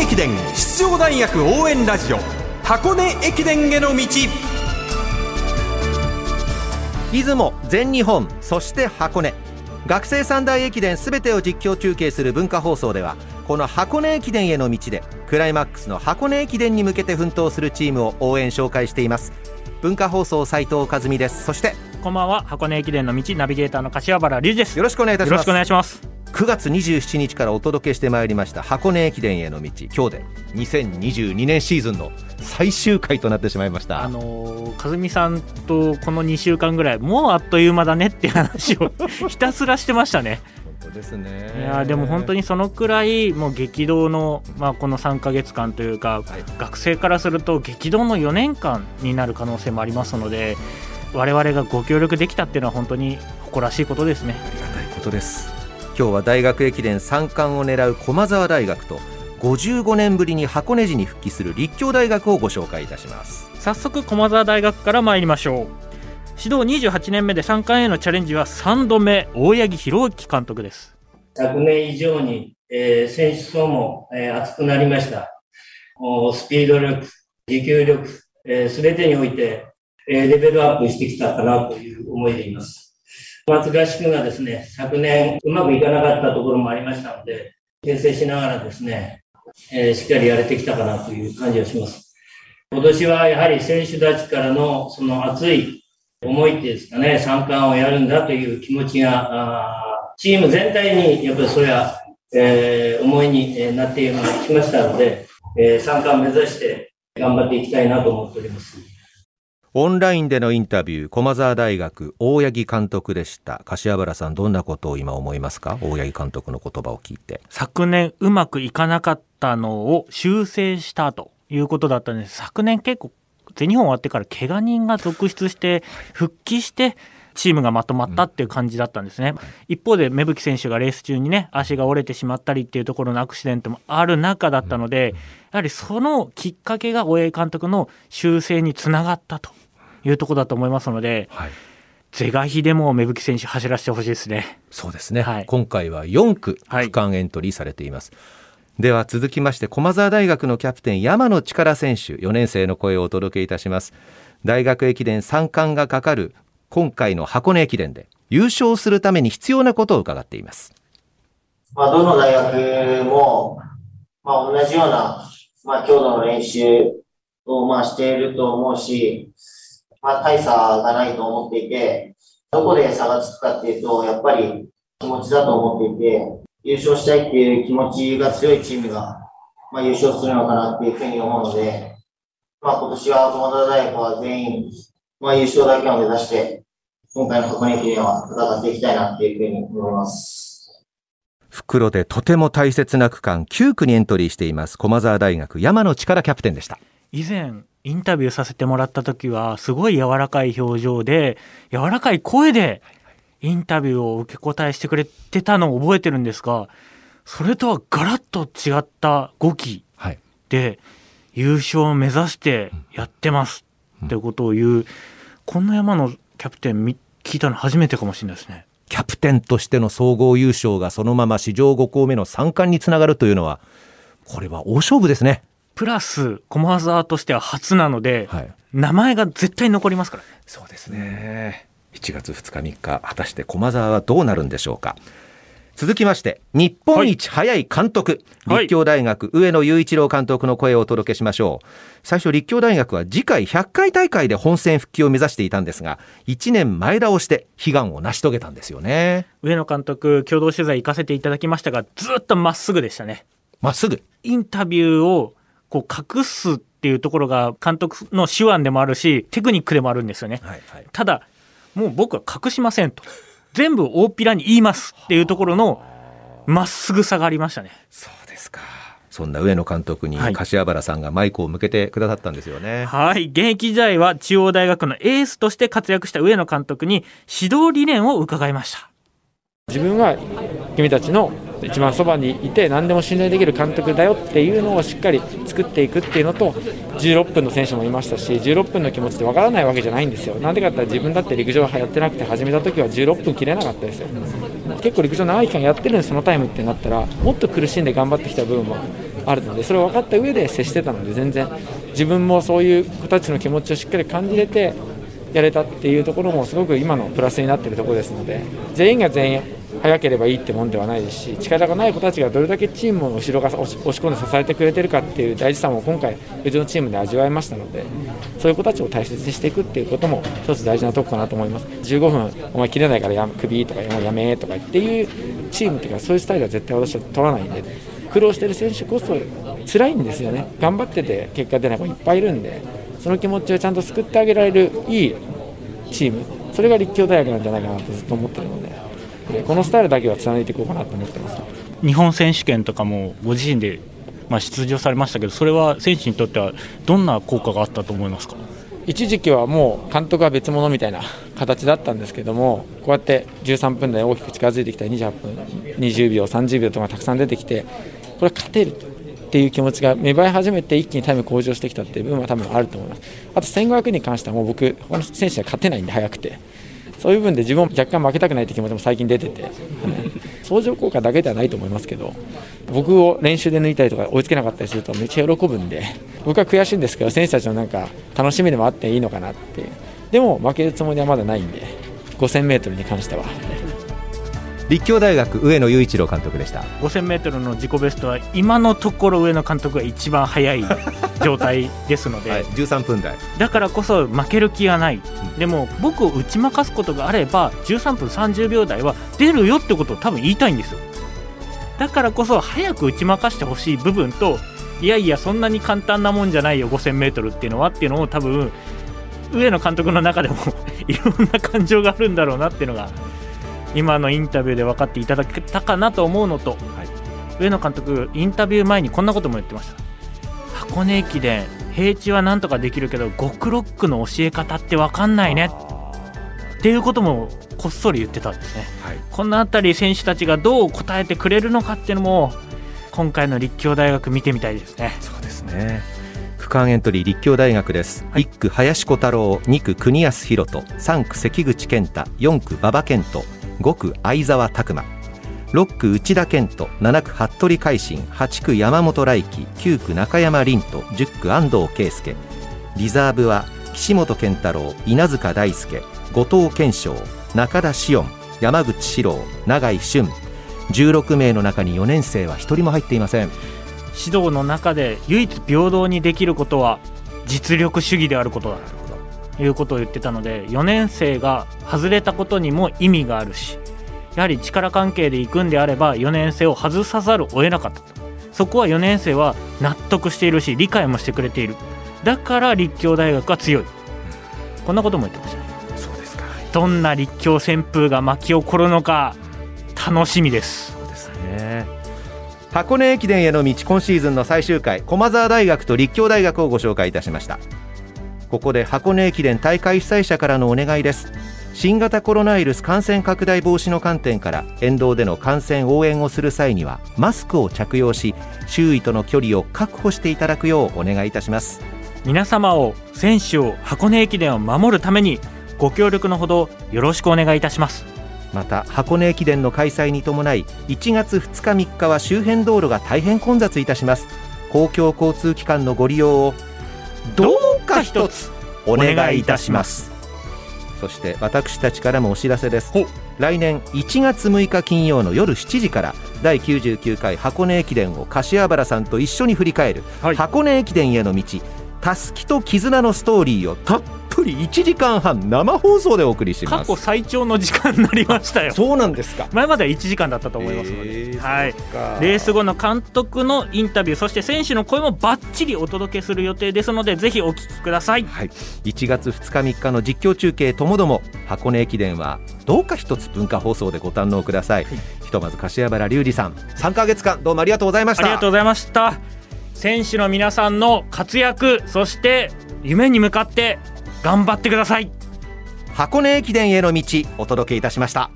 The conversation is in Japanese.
根駅伝出場大学応援ラジオ箱根駅伝への道。出雲全日本そして箱根。学生三大駅伝すべてを実況中継する文化放送ではこの箱根駅伝への道でクライマックスの箱根駅伝に向けて奮闘するチームを応援紹介しています。文化放送斉藤和美です。そしてこんばんは。箱根駅伝の道ナビゲーターの柏原隆二です。よろしくお願いいたしますよろしくお願いします9月27日からお届けしてまいりました箱根駅伝への道今日で2022年シーズンの最終回となってしまいました。あのー、和美さんとこの2週間ぐらいもうあっという間だねって話を ひたすらしてましたね。本当ですね。いやでも本当にそのくらいもう激動の、まあ、この3か月間というか、はい、学生からすると激動の4年間になる可能性もありますので我々がご協力できたっていうのは本当に誇らしいことですね。ありがたいことです今日は大学駅伝3冠を狙う駒澤大学と55年ぶりに箱根路に復帰する立教大学をご紹介いたします。早速駒澤大学から参りましょう。指導28年目で3冠へのチャレンジは3度目大八木弘之監督です。昨年以上に、えー、選手層も、えー、熱くなりました。スピード力持久力すべ、えー、てにおいて、えー、レベルアップしてきたかなという思いでいます松合宿がですね、昨年うまくいかなかったところもありましたので、訂正しながらですね、えー、しっかりやれてきたかなという感じがします。今年はやはり選手たちからのその熱い思いっていうんですかね、三冠をやるんだという気持ちが、チーム全体にやっぱりそれは、えー、思いになってきましたので、えー、三冠目指して頑張っていきたいなと思っております。オンラインでのインタビュー、駒澤大学、大八木監督でした。柏原さん、どんなことを今思いますか？大八木監督の言葉を聞いて。昨年うまくいかなかったのを修正したということだったんです。昨年結構、全日本終わってから怪我人が続出して、復帰して、チームがまとまったっていう感じだったんですね、一方で芽吹選手がレース中にね足が折れてしまったりっていうところのアクシデントもある中だったので、やはりそのきっかけが大江監督の修正につながったというところだと思いますので、はい、是が非でも芽吹選手走らせてほしいですね。そうですね、はい、今回は4区区間エントリーされています。はい、では続きまして駒澤大学のキャプテン山野力選手4年生の声をお届けいたします。大学駅伝3冠がかかる今回の箱根駅伝で優勝するために必要なことを伺っています。まあ、どの大学も、まあ、同じような、まあ、強度の練習を、まあ、していると思うし、まあ、大差がないと思っていて、どこで差がつくかっていうと、やっぱり気持ちだと思っていて、優勝したいっていう気持ちが強いチームが、まあ、優勝するのかなっていうふうに思うので、まあ、今年は友田大学は全員、まあ、優勝だけを目指して、今回の箱根駅伝は戦っていきたいなっていうふうに思います。袋でとても大切な区間9区にエントリーしています駒澤大学山野力キャプテンでした。以前インタビューさせてもらった時はすごい柔らかい表情で柔らかい声でインタビューを受け答えしてくれてたのを覚えてるんですがそれとはガラッと違った5期で優勝を目指してやってますってことを言うこんな山のキャプテン聞いたの初めてかもしれないですね。キャプテンとしての総合優勝がそのまま史上5校目の3冠につながるというのはこれは大勝負ですね。プラス駒澤としては初なので、はい、名前が絶対残りますからそうですね1月2日3日果たして駒澤はどうなるんでしょうか続きまして日本一早い監督、はい、立教大学、上野雄一郎監督の声をお届けしましょう。最初立教大学は次回100回大会で本戦復帰を目指していたんですが1年前倒して悲願を成し遂げたんですよね。上野監督共同取材行かせていただきましたがずっとまっすぐでしたね。まっすぐ。インタビューをこう隠すっていうところが監督の手腕でもあるしテクニックでもあるんですよね、はいはい、ただもう僕は隠しませんと全部大っぴらに言いますっていうところのまっすぐさがありましたねそうですかそんな上野監督に柏原さんがマイクを向けてくださったんですよね。はい。現役時代は中央大学のエースとして活躍した上野監督に指導理念を伺いました。自分は君たちの一番そばにいて何でも信頼できる監督だよっていうのをしっかり作っていくっていうのと16分の選手もいましたし16分の気持ちってわからないわけじゃないんですよ。なんでかって自分だって陸上やってなくて始めた時は16分切れなかったですよ。結構陸上長い期間やってるんでそのタイムってなったらもっと苦しんで頑張ってきた部分もあるのでそれを分かった上で接してたので全然自分もそういう子たちの気持ちをしっかり感じれてやれたっていうところもすごく今のプラスになっているところですので全員が全員速ければいいってもんではないですし力がない子たちがどれだけチームを後ろが押し込んで支えてくれてるかっていう大事さも今回うちのチームで味わいましたのでそういう子たちを大切にしていくっていうことも一つ大事なとこかなと思います。15分お前切れないからやクビとかやめとかっていうチームっていうかそういうスタイルは絶対私は取らないんで苦労してる選手こそ辛いんですよね。頑張ってて結果出ない子いっぱいいるんでその気持ちをちゃんと救ってあげられるいいチーム。それが立教大学なんじゃないかなとずっと思ってるので。このスタイルだけは貫いていこうかなと思ってます。日本選手権とかもご自身でまあ出場されましたけどそれは選手にとってはどんな効果があったと思いますか？一時期はもう監督は別物みたいな形だったんですけどもこうやって13分台大きく近づいてきた28分20秒30秒とかたくさん出てきてこれ勝てるっていう気持ちが芽生え始めて一気にタイム向上してきたっていう部分は多分あると思います。あと1500に関してはもう僕他の選手は勝てないんで速くてそういう部分で自分も若干負けたくないって気持ちも最近出てて、相乗効果だけではないと思いますけど、僕を練習で抜いたりとか追いつけなかったりするとめっちゃ喜ぶんで、僕は悔しいんですけど、選手たちのなんか楽しみでもあっていいのかなって、でも負けるつもりはまだないんで、5000メートルに関しては。立教大学上野雄一郎監督でした。5000m の自己ベストは今のところ上野監督が一番速い 状態ですので、はい、13分台。だからこそ負ける気はない、でも僕を打ち負かすことがあれば13分30秒台は出るよってことを多分言いたいんですよ。だからこそ早く打ち負かしてほしい部分といやいやそんなに簡単なもんじゃないよ 5000m っていうのはっていうのを多分上野監督の中でも いろんな感情があるんだろうなっていうのが今のインタビューで分かっていただけたかなと思うのと、はい、上野監督インタビュー前にこんなことも言ってました。箱根駅伝平地はなんとかできるけど極ロックの教え方って分かんないね。っていうこともこっそり言ってたんですね、はい、この辺り選手たちがどう答えてくれるのかっていうのも今回の立教大学見てみたいですね。そうですね。区間エントリー立教大学です、はい、1区林小太郎2区国安宏斗3区関口健太4区馬場健人5区相沢拓磨。6区内田健人7区服部海進8区山本来輝9区中山凛と10区安藤圭介。リザーブは岸本健太郎稲塚大輔後藤健翔中田紫音山口史郎永井俊。16名の中に4年生は1人も入っていません。指導の中で唯一平等にできることは実力主義であることだいうことを言ってたので4年生が外れたことにも意味があるしやはり力関係で行くんであれば4年生を外さざるを得なかったそこは4年生は納得しているし理解もしてくれている。だから立教大学は強い。こんなことも言ってましたね。そうですか。どんな立教旋風が巻き起こるのか楽しみです。そうですね。箱根駅伝への道今シーズンの最終回駒澤大学と立教大学をご紹介いたしましたここで箱根駅伝大会主催者からのお願いです。新型コロナウイルス感染拡大防止の観点から沿道での観戦応援をする際にはマスクを着用し周囲との距離を確保していただくようお願いいたします。皆様を選手を箱根駅伝を守るためにご協力のほどよろしくお願いいたします。また箱根駅伝の開催に伴い1月2日3日は周辺道路が大変混雑いたします。公共交通機関のご利用をどうか一つお願いいたします。そして私たちからもお知らせです。来年1月6日金曜の夜7時から第99回箱根駅伝を柏原さんと一緒に振り返る、はい、箱根駅伝への道たすきと絆のストーリーをたっぷり1時間半生放送でお送りします。過去最長の時間になりましたよ。そうなんですか。前までは1時間だったと思いますので、はい、レース後の監督のインタビューそして選手の声もばっちりお届けする予定ですのでぜひお聞きください、はい、1月2日3日の実況中継ともども箱根駅伝はどうか一つ文化放送でご堪能ください、はい、ひとまず柏原隆二さん3か月間どうもありがとうございました。ありがとうございました。選手の皆さんの活躍そして夢に向かって頑張ってください。箱根駅伝への道お届けいたしました。